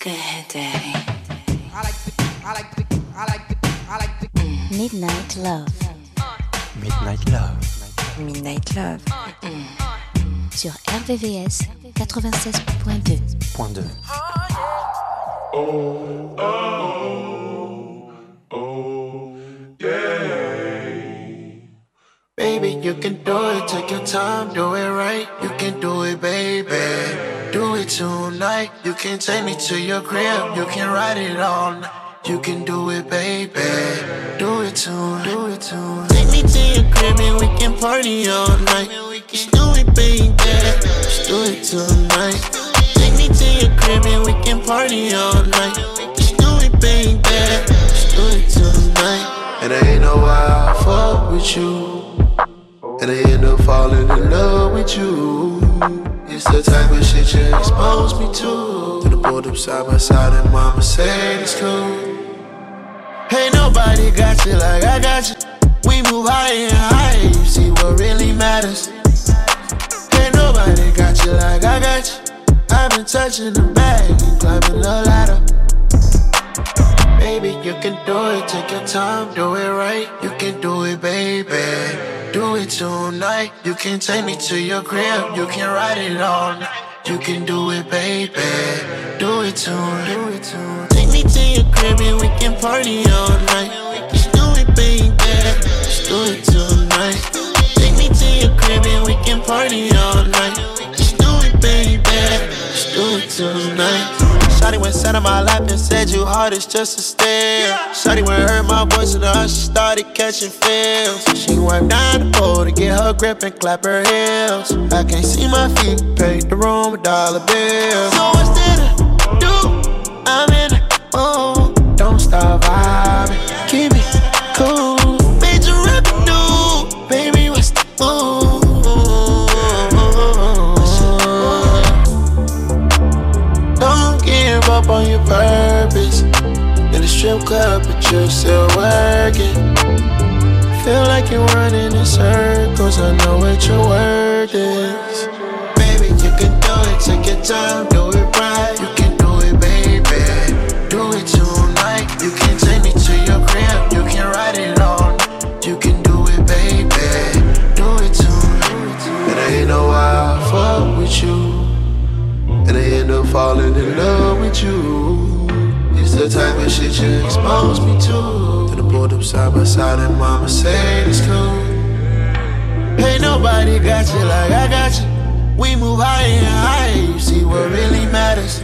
Good day. Midnight Love. Midnight Love. Midnight Love. Sur RVVS 96.2. Point 2. Baby, you can do it, take your time, do it right. You can do it, baby. Tonight. You can take me to your crib, you can ride it night. You can do it, baby. Do it tonight, do it tonight. Take me to your crib and we can party all night. Just do it, baby. Just do it tonight. Take me to your crib and we can party all night. Just do it, baby. Just do it tonight. And I ain't know why I fuck with you. And I end up falling in love with you. It's the type of shit you expose me to. To the up side by side and mama said it's cool. Ain't nobody got you like I got you. We move higher and higher, you see what really matters. Ain't nobody got you like I got you. I've been touching the bag and climbing the ladder. Baby, you can do it, take your time, do it right. You can do it, baby. Do it tonight. You can take me to your crib, you can ride it night. You can do it, baby. Do it tonight. Do it tonight. Take me to your crib and we can party all night. Just do it, baby. Just do it tonight. Take me to your crib and we can party all night. Just do it, baby. Just do it tonight. Shotty went sat on my lap and said you hard as just a stare. Shotty went heard my voice and her she started catching feels. She wiped down the pole to get her grip and clap her heels. I can't see my feet, paid the room a dollar bill. So what's there to do? I'm in but you're still working. Feel like you're running in circles. I know what your word is. Baby, you can do it. Take your time, do it right. You can do it, baby. Do it tonight. You can take me to your crib. You can ride it night. You can do it, baby. Do it tonight. And I ain't know why I fuck with you. And I end up falling in love with you. The type of shit you expose me to. To the pulled up side by side and mama said it's cool. Ain't nobody got you like I got you. We move higher and higher, you see what really matters.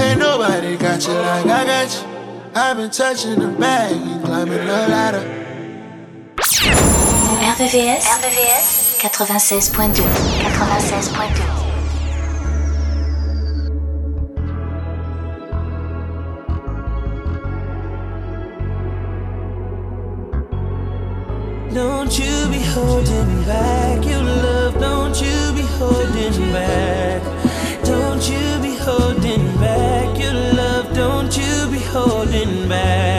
Ain't nobody got you like I got you. I've been touching the bag and climbing the ladder. RVVS. RVVS 96.2. 96.2. Don't you be holding back your love, don't you be holding back. Don't you be holding back your love, don't you be holding back.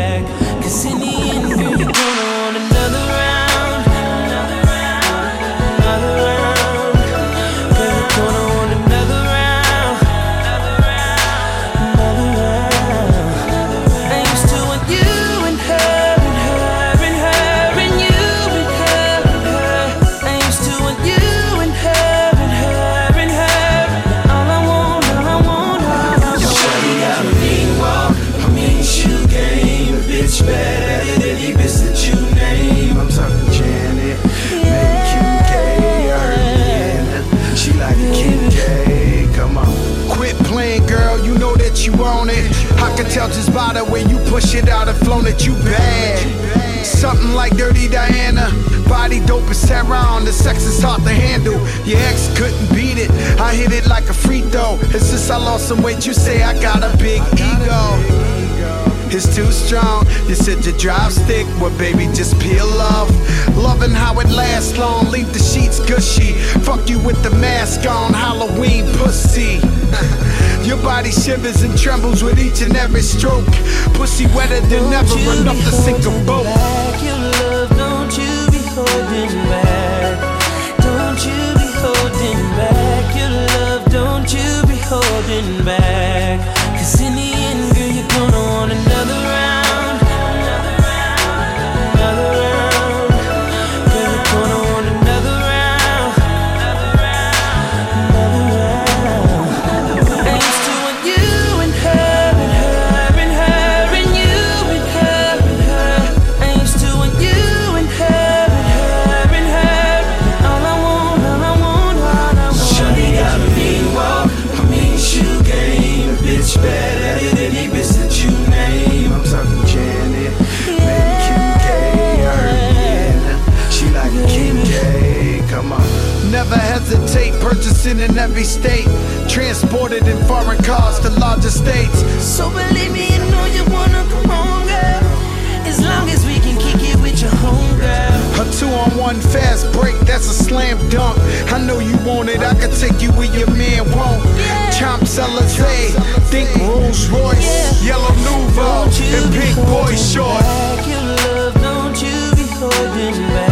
Halloween pussy. Your body shivers and trembles with each and every stroke. Pussy wetter than ever, Don't you enough to sink a boat. Back your love, don't you be holding back. Don't you be holding back your love, don't you be holding back. purchasing in every state, transported in foreign cars to larger states. So believe me, you know you wanna come on, girl. As long as we can kick it with your homegirl. A two on one fast break, that's a slam dunk. I know you want it, I can take you where your man won't. Yeah. Chomps think Rolls Royce, yeah. Yellow Nouveau, and Pink Boy Short. Back, your love, don't you be holding back.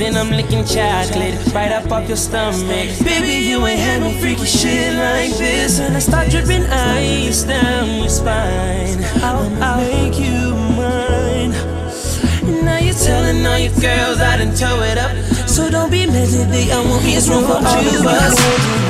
Then I'm licking chocolate right up off your stomach. Baby, you ain't had no freaky shit like this. And I start dripping ice down your spine. I'll, I'll make you mine. And now you're telling all your girls I done tow it up. So don't be mad that I won't be room for all of us.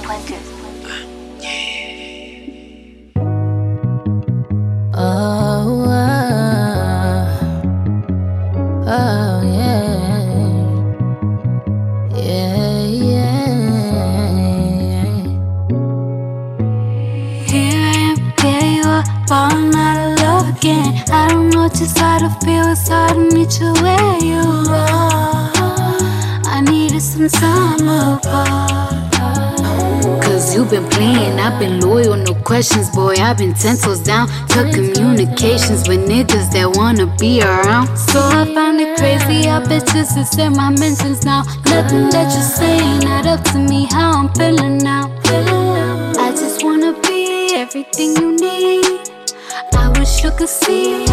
rubbing pencils down to communications with niggas that wanna be around. So I find it crazy how bitches is in my mentions now. Nothing that you're saying not up to me how I'm feeling now. I just wanna be everything you need. I wish you could see.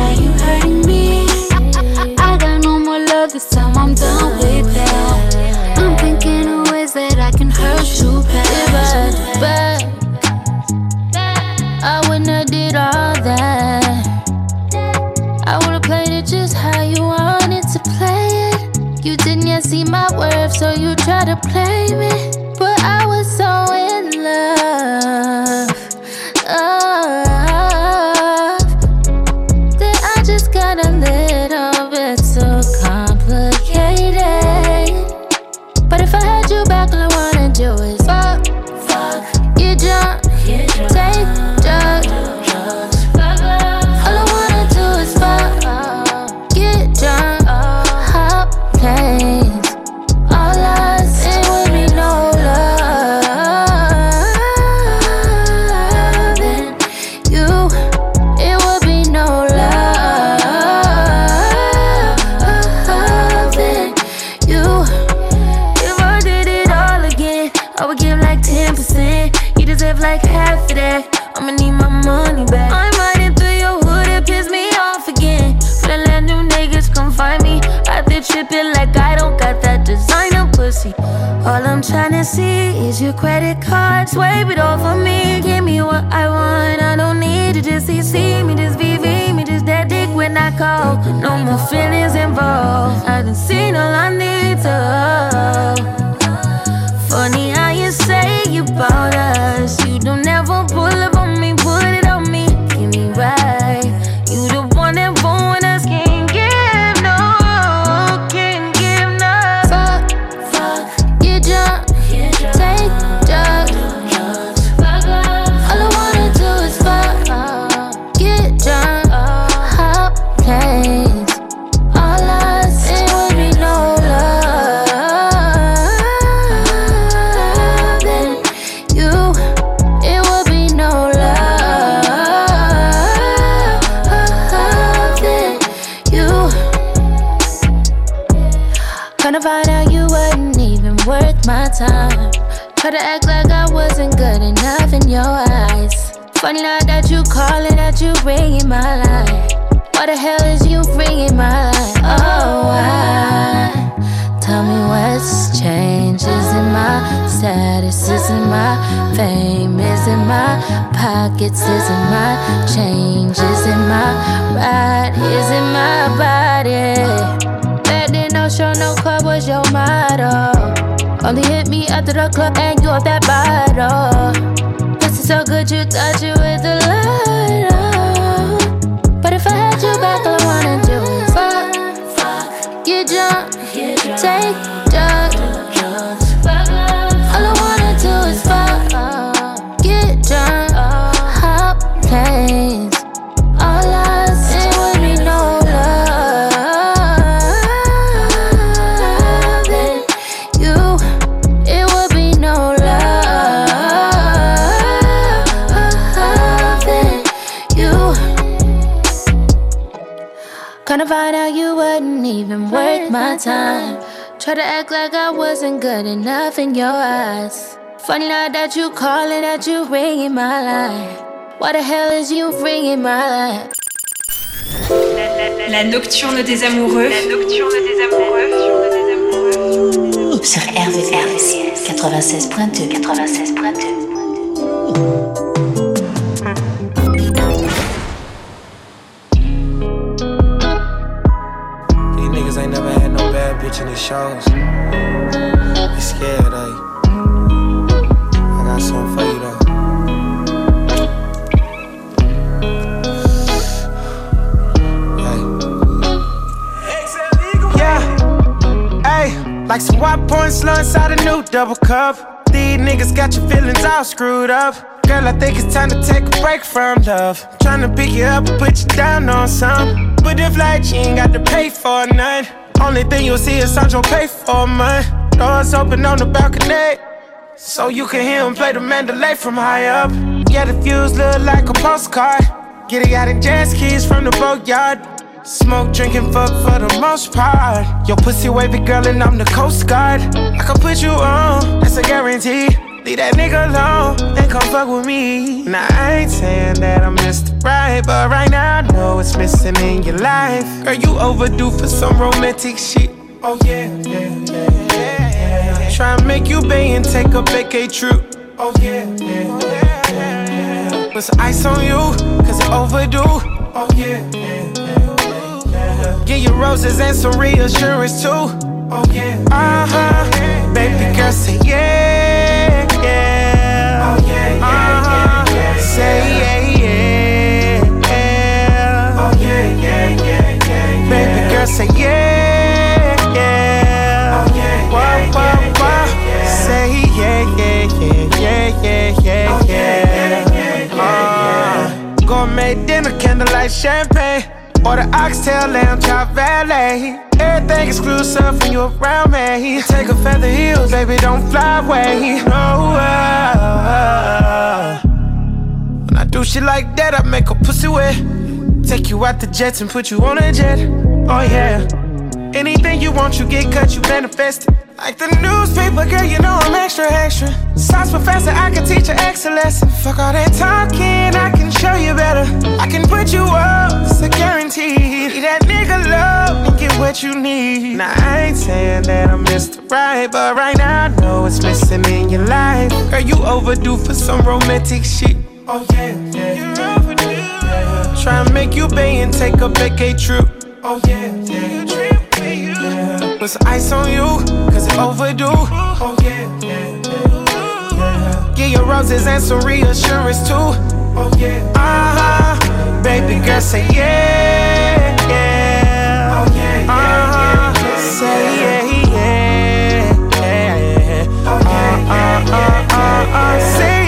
Kinda find out you wasn't even worth my time. Try to act like I wasn't good enough in your eyes. Funny now that you calling, that you ringing my line. What the hell is you bringing my life? Oh, why? Tell me what's changed. Is it my status? Is it my fame? Is it my pockets? Is it my change? Is it my ride? Is it my body? Your. Only hit me after the club and you off that bottle. This is so good, you thought you was the light. Oh. But if I had you back, all I wanna do is fuck, fuck, get drunk take drugs. All Kinda find out you wasn't even worth my time. Try to act like I wasn't good enough in your eyes. Funny now that you calling, that you ringing my line. What the hell is you ringing my line? La nocturne des amoureux. La nocturne des amoureux. Sur RVRVCS 96.2 96.2 bitch these shows. They scared, eh? I got something for you though. Yeah, hey, like some white points slow inside a new double cup. These niggas got your feelings all screwed up. Girl, I think it's time to take a break from love. Tryna pick you up and put you down on some. But if like you ain't got to pay for nothing. Only thing you'll see is Sancho pay for mine. Doors open on the balcony. So you can hear him play the Mandalay from high up. Yeah, the views look like a postcard. Get it out in jazz keys from the boatyard. Smoke, drinking, fuck for the most part. Your pussy wavy girl, and I'm the coast guard. I can put you on, that's a guarantee. Leave that nigga alone and come fuck with me. Now I ain't saying that I'm Mr. Right, but right now I know what's missing in your life. Girl, you overdue for some romantic shit. Oh yeah, yeah, yeah, yeah. Try and make you pay and take a vacay trip. Oh yeah, yeah, yeah, yeah. Put some ice on you, cause it overdue. Oh yeah, yeah, yeah, yeah. Get you roses and some reassurance too. Oh yeah, uh huh. Baby girl, say yeah. Yeah, yeah. Say yeah, yeah, yeah. Oh yeah, yeah, yeah, yeah. Baby girl, say yeah, yeah. Oh yeah, yeah, yeah, yeah, yeah. Say yeah, yeah, yeah, yeah, yeah, yeah, yeah. Uh, gourmet dinner, candlelight champagne. Order oxtail, lamb chop, valet. Everything exclusive when you around me. Take a feather heels, baby, don't fly away. No, uh, I do shit like that, I make a pussy wet. Take you out the jets and put you on a jet. Oh yeah. Anything you want, you get cut, you manifest it. Like the newspaper, girl, you know I'm extra, extra. Science professor, I can teach you excellence. Fuck all that talking, I can show you better. I can put you up, it's a guarantee. Need that nigga love and get what you need. Now, I ain't saying that I'm Mr. Right, but right now I know it's missing in your life. Girl, you overdue for some romantic shit. Oh, yeah, yeah. You're overdue. Yeah. Try and make you pay and take a vacay trip. Oh, yeah, yeah. yeah. Put some ice on you, cause it overdue. Oh, yeah, yeah, yeah. Get your roses and some reassurance too. Oh, yeah. Uh huh. Baby girl, say yeah, yeah. Oh, yeah, yeah, uh-huh. yeah, yeah. Say yeah, yeah, yeah. Oh, yeah, yeah, yeah, yeah, yeah. Say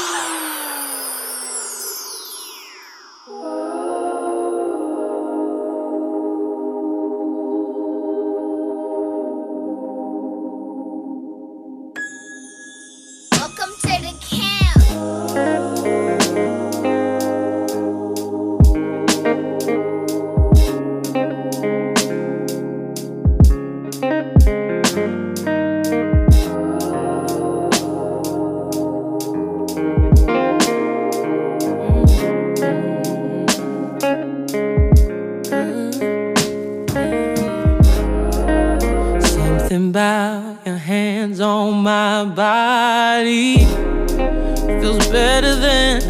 better than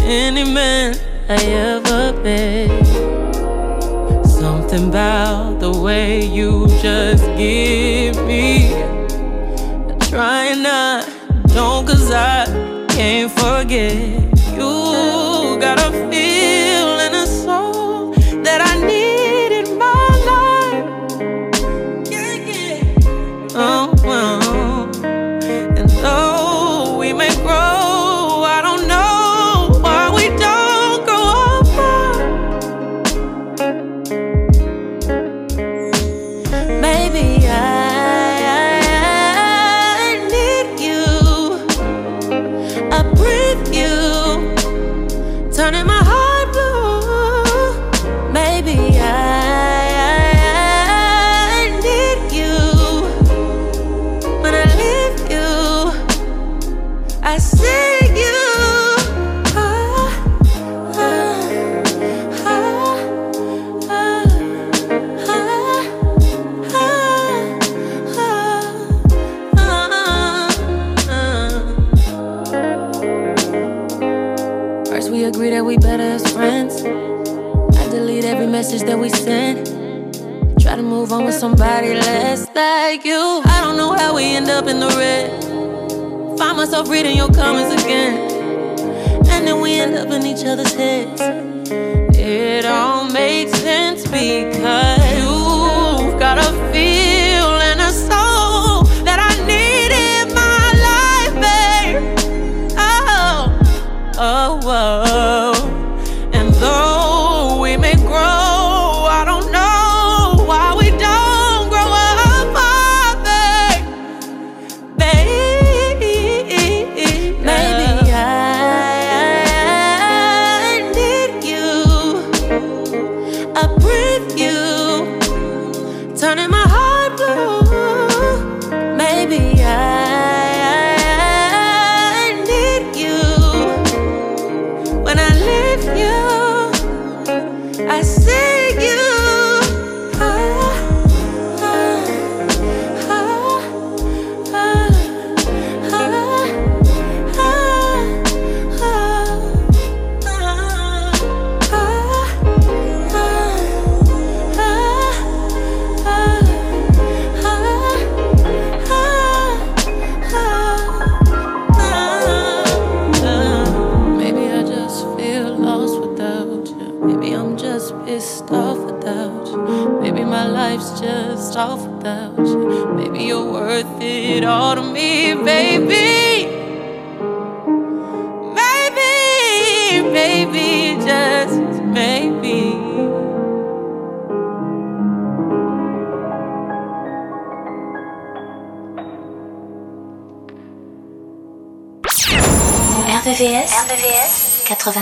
any man I ever met. Something about the way you just give me. I try not, don't, cause I can't forget. somebody less like you. I don't know how we end up in the red. Find myself reading your comments again. And then we end up in each other's heads. It all makes sense because.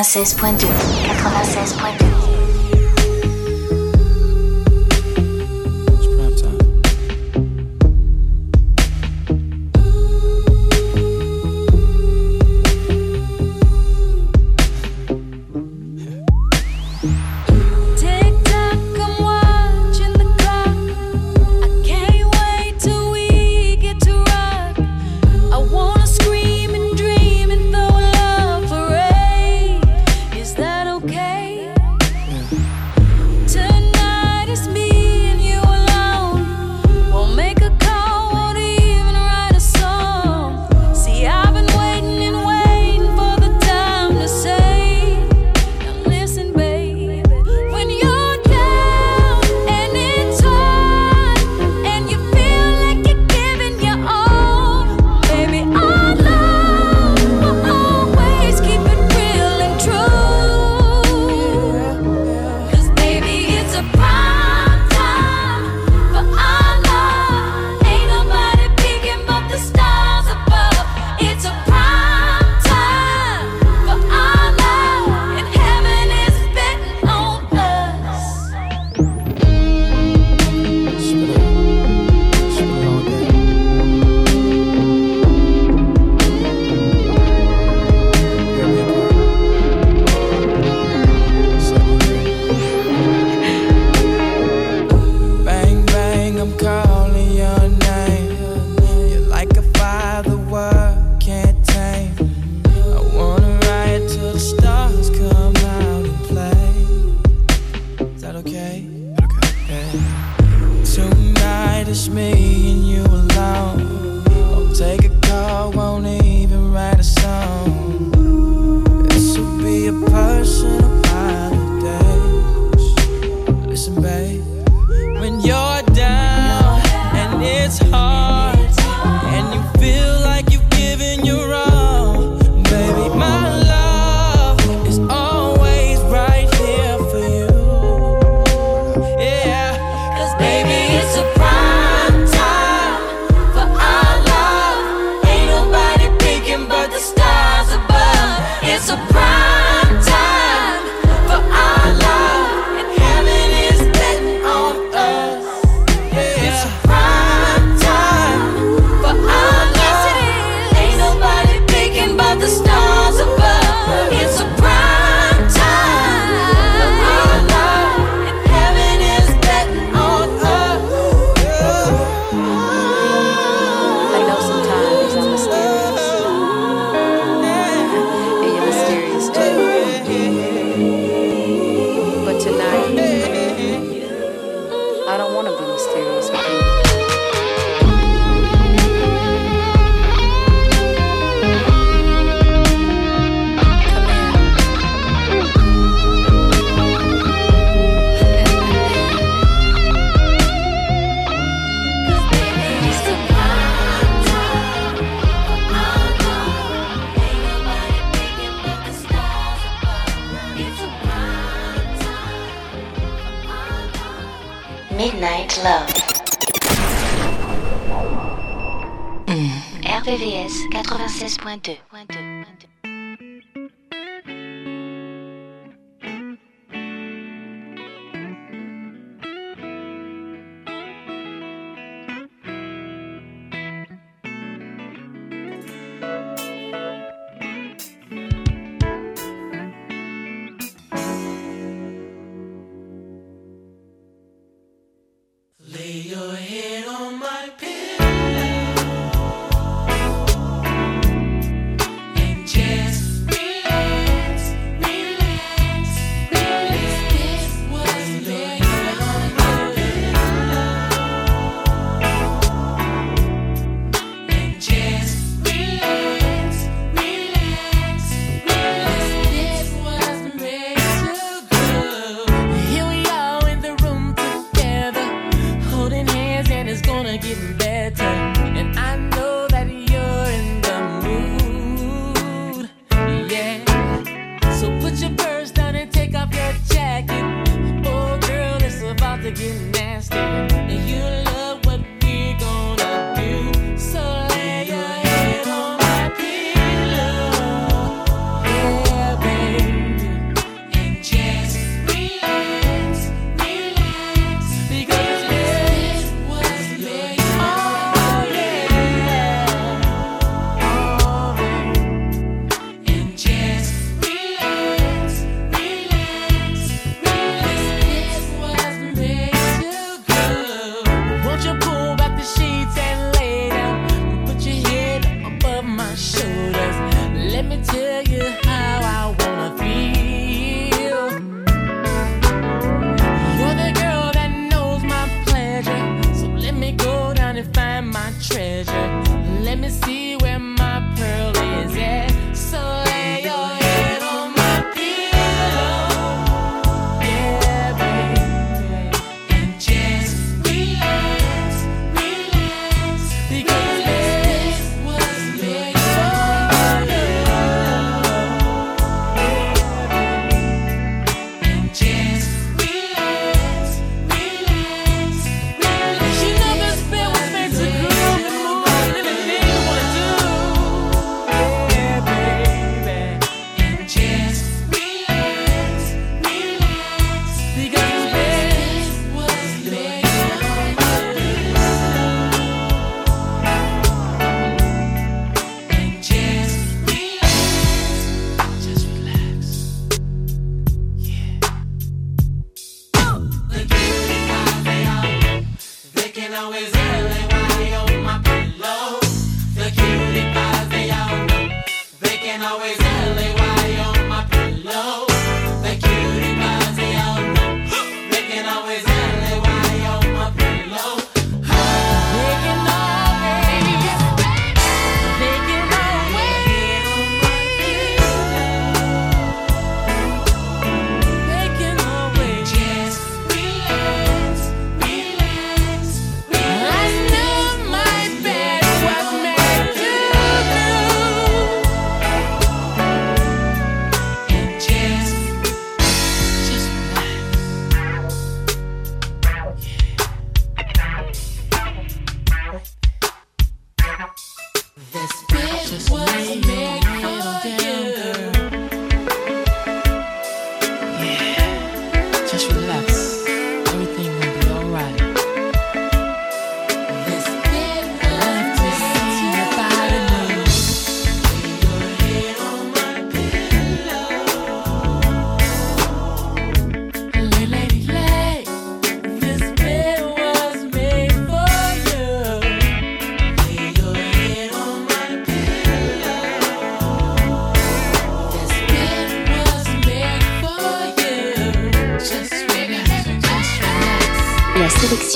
Francés Puente.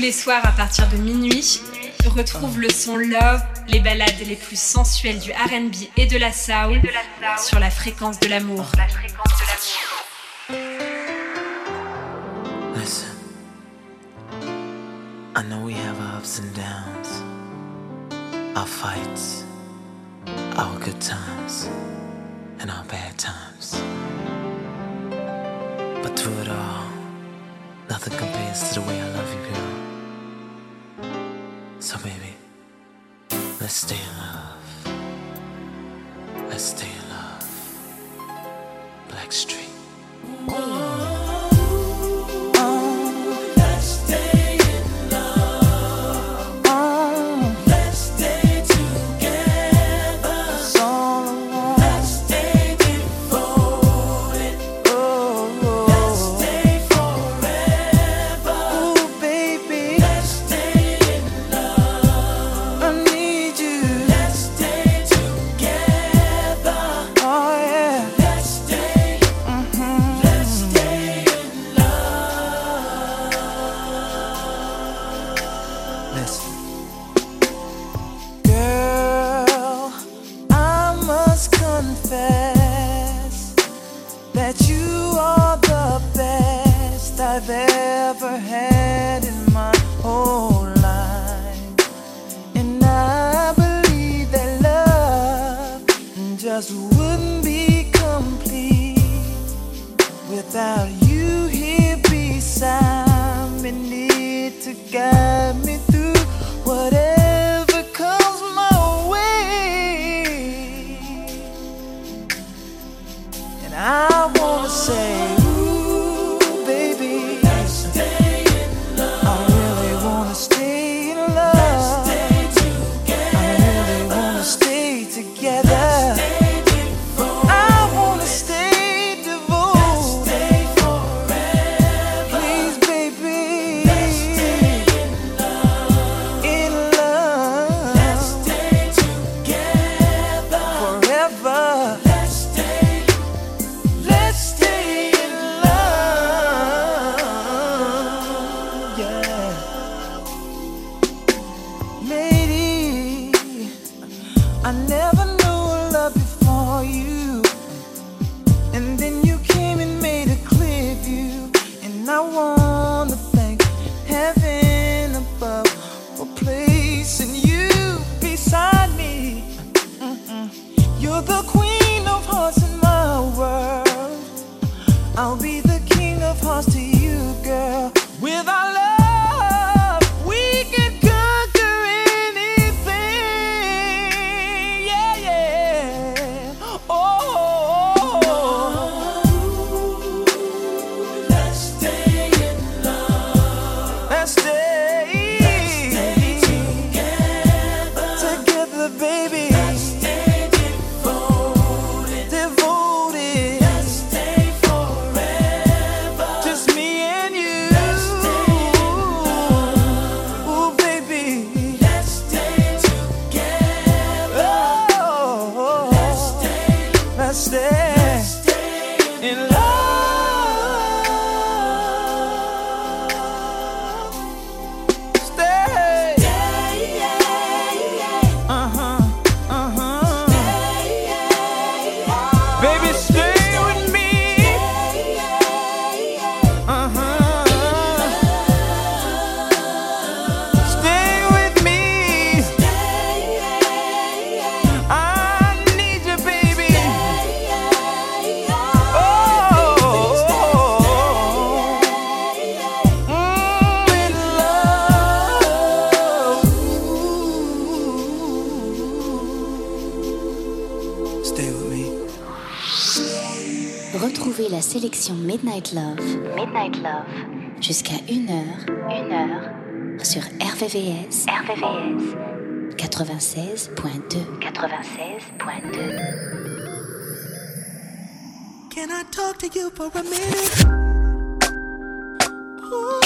les soirs à partir de minuit, retrouve le son Love, les balades les plus sensuelles du RB et de la soul sur la fréquence de l'amour. Listen, I know we have our ups and downs, our fights, our good times, and our bad times. But through it all, nothing compares to the way I love you, girl. So, baby, let's stay in love. Let's stay in love. Midnight Love. Jusqu'à 1h. 1h. Sur RVVS. RVVS. 96.2. 96.2. Can I talk to you for a minute?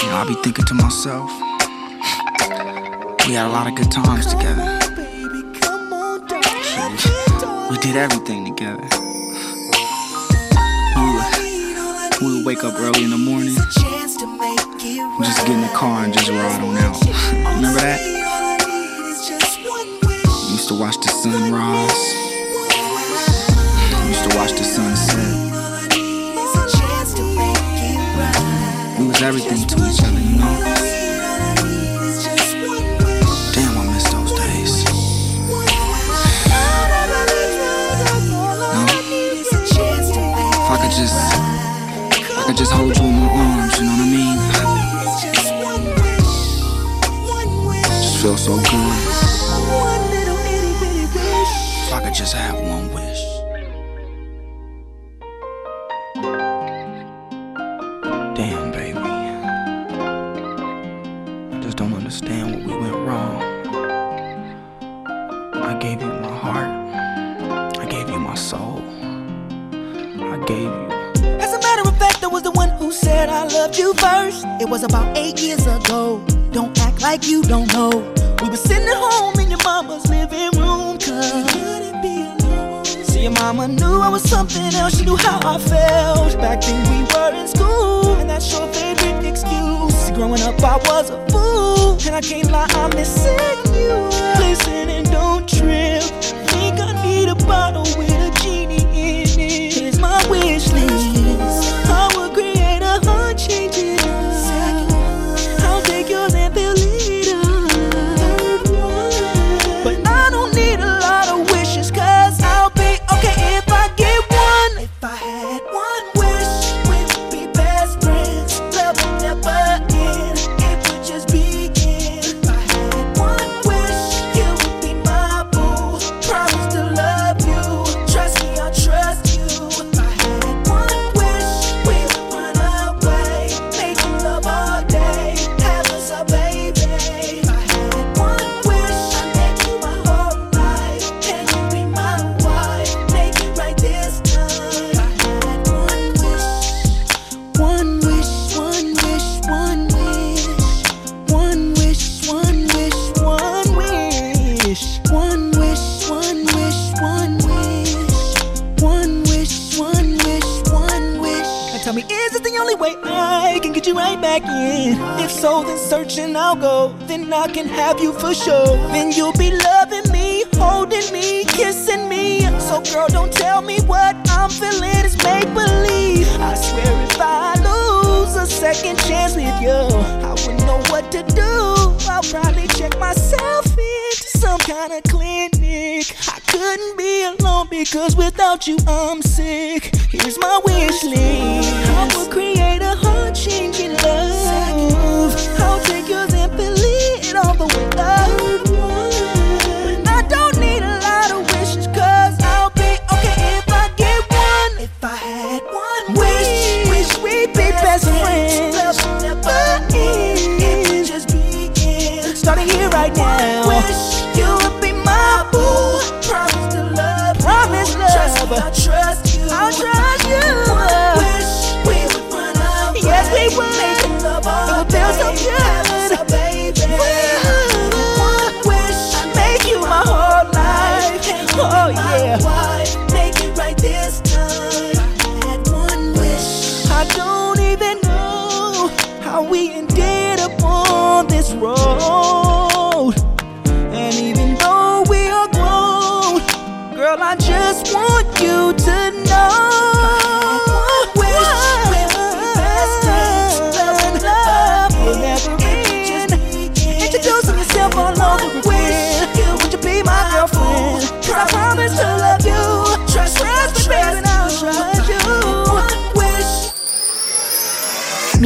You know, I be thinking to myself, we had a lot of good times together. We did everything together. We would wake up early in the morning, just get in the car and just ride on out. Remember that? We used to watch the sun rise. We used to watch the sunset. We was everything to each other, you know? Just hold you in my arms, you know what I mean? Just one wish. One wish. Just feel so good. If I could just have one wish. Like you don't know. We were sitting at home in your mama's living room, cause couldn't be alone. See, your mama knew I was something else. She knew how I felt. Back then we were in school, and that's your favorite excuse. See, growing up I was a fool, and I can't lie, I'm missing you. Listen Is this the only way I can get you right back in? If so, then searching I'll go. Then I can have you for sure. Then you'll be loving me, holding me, kissing me. So, girl, don't tell me what I'm feeling is make believe. I swear if I lose a second chance with you, I wouldn't know what to do. I'll probably check myself into some kind of clinic. I couldn't be alone because without you I'm sick. Here's my wish list. I will create a heart-changing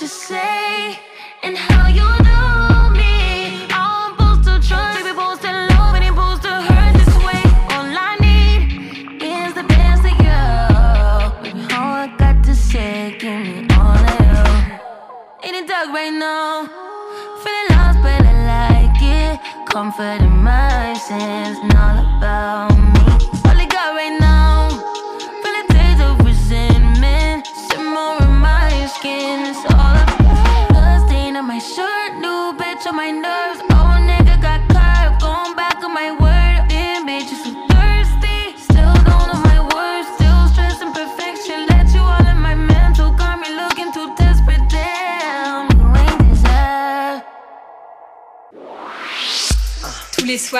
what say and how you know me. I'm supposed to trust, baby, supposed to love, and supposed to hurt this way. All I need is the best of you. Baby, all I got to say, give me all of you. In the dark right now, feeling lost, but I like it. Comfort in my sense.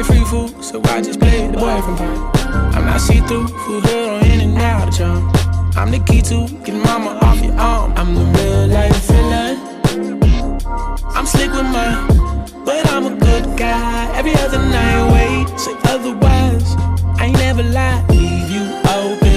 like free food, so I just play the boyfriend part. I'm not see through, who hood on in and out of town. I'm the key to getting mama off your arm. I'm the real life villain. I'm slick with my, but I'm a good guy. Every other night, wait, say otherwise. I ain't never lie, leave you open.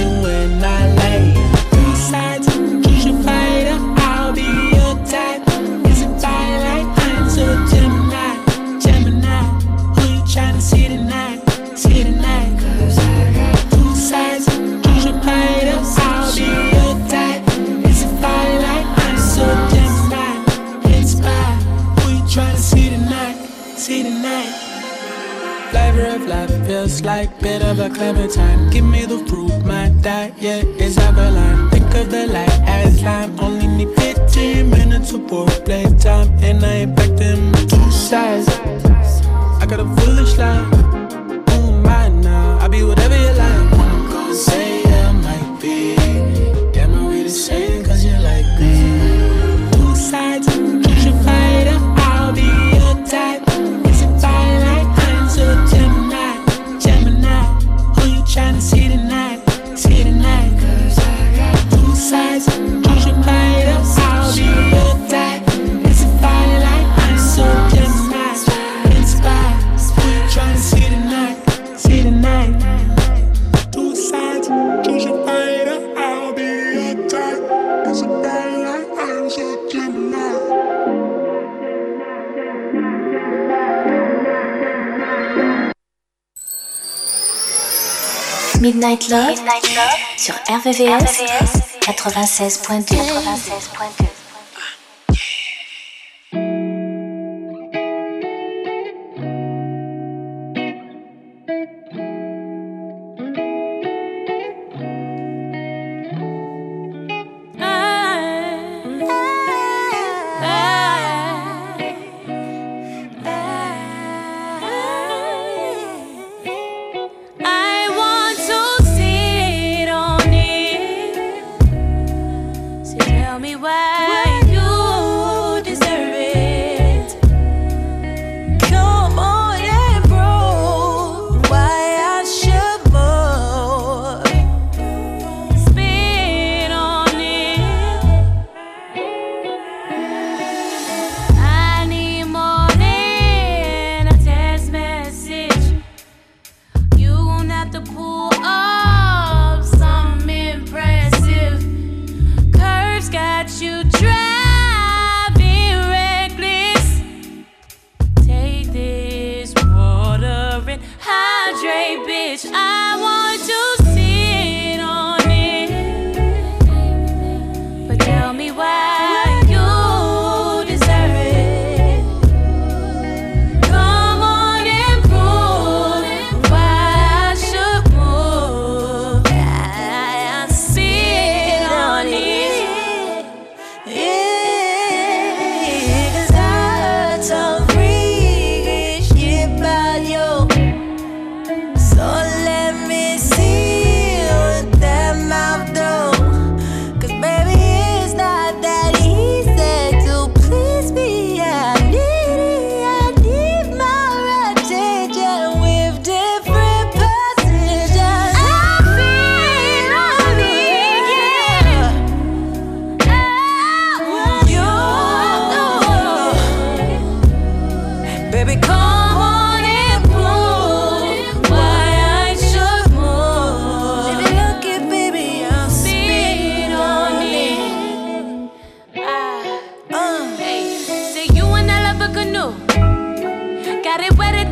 yeah. RVVS 96.2 96.2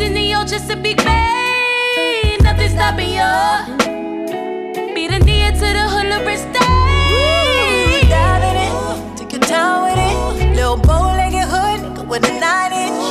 nothing to you, just a big. Nothing stopping you. Be the the to the hula stay. Dive in it, take your time with it. Little bow legged hood, with a nine inch.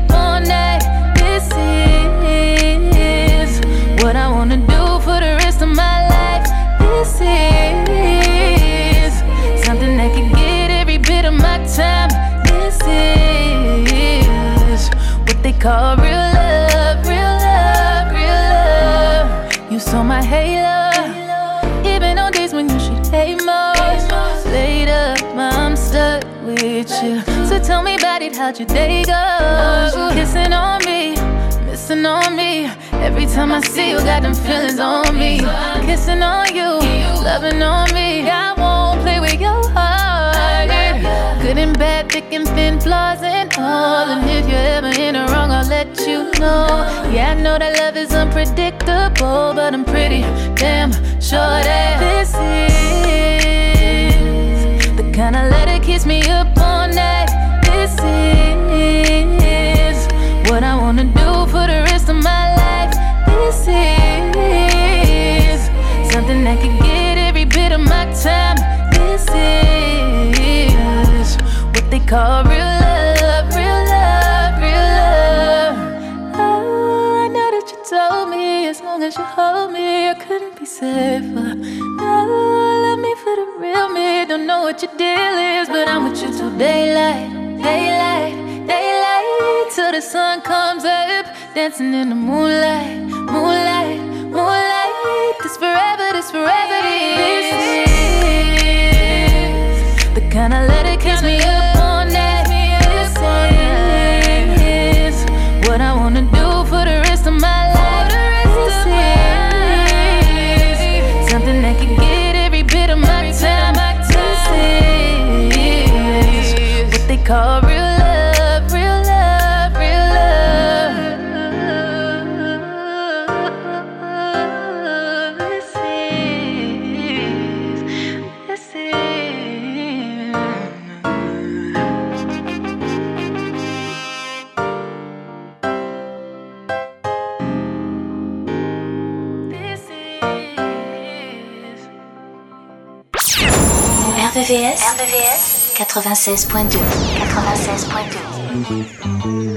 call real love, real love, real love. You saw my halo, even on days when you should hate most. Later, I'm stuck with you. So tell me about it, how'd your day go? Kissing on me, missing on me. Every time I see you, got them feelings on me. Kissing on you, loving on me. I won't play with your heart. Bad, thick and thin, flaws and all. And if you're ever in the wrong, I'll let you know. Yeah, I know that love is unpredictable, but I'm pretty damn sure that this is the kind of letter kiss me up all night. Told me as long as you hold me, I couldn't be safer. No, love me for the real me. Don't know what your deal is, but I'm with you till daylight, daylight, daylight, till the sun comes up, dancing in the moonlight, moonlight, moonlight. This forever, this forever, this RVVS, RVVS 96.2 96.2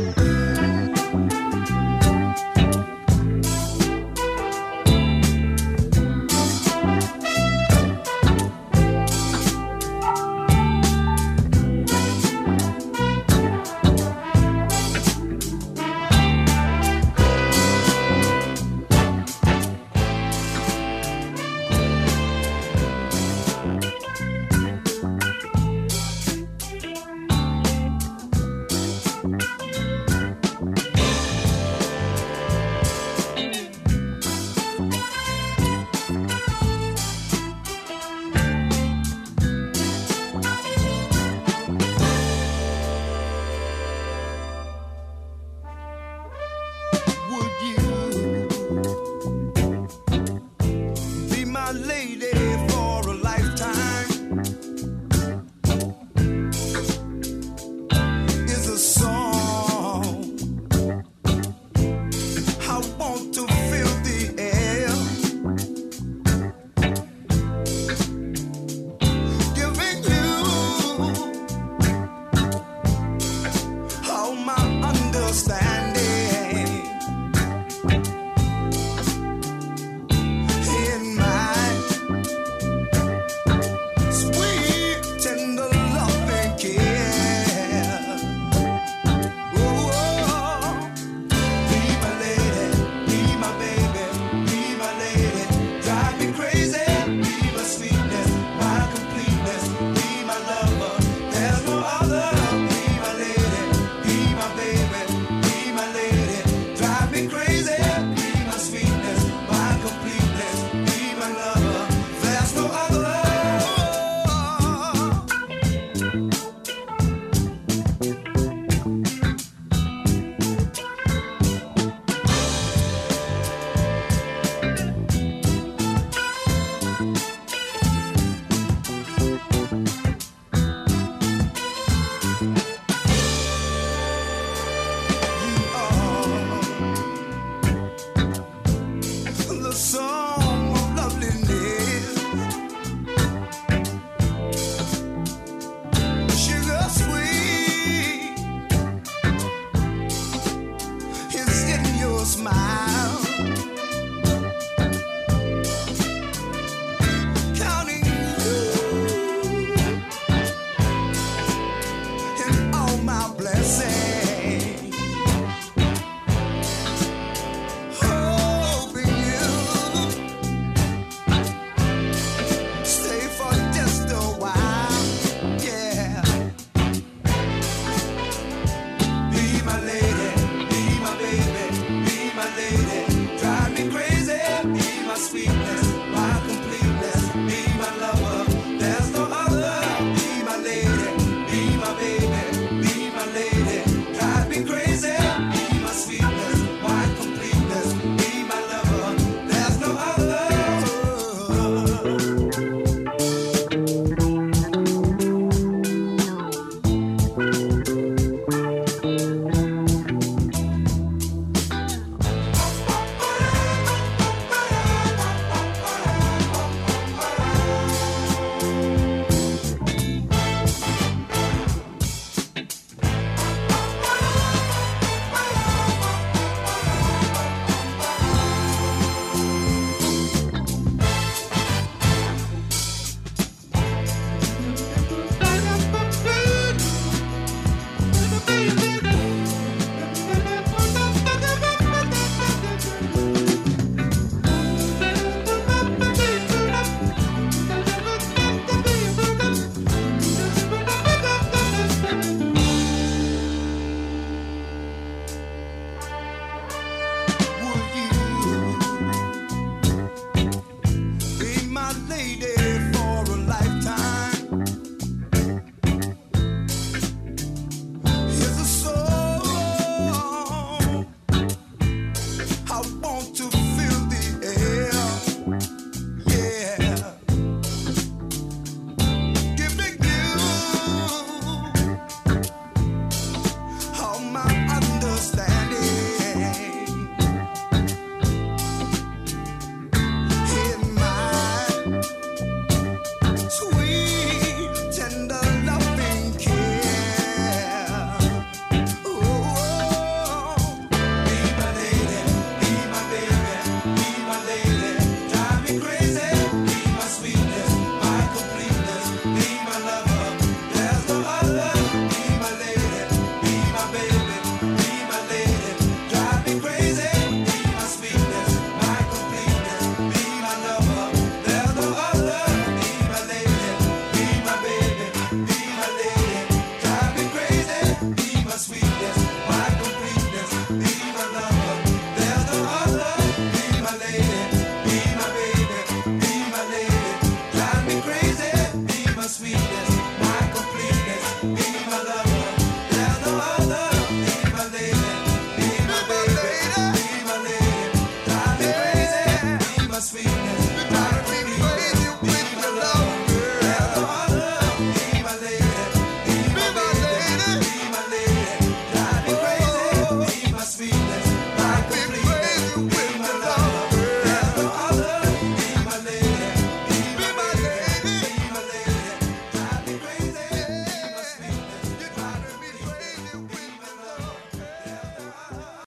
smile.